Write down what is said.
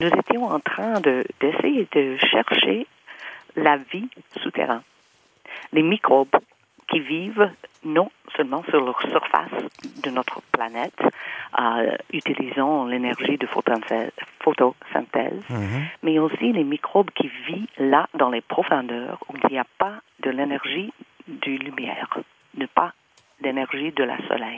nous étions en train d'essayer de, chercher la vie souterraine, les microbes qui vivent non seulement sur la surface de notre planète, euh, utilisant l'énergie de photosynthèse, mhm. mais aussi les microbes qui vivent là dans les profondeurs où il n'y a pas de l'énergie de lumière, ne pas d'énergie de la soleil.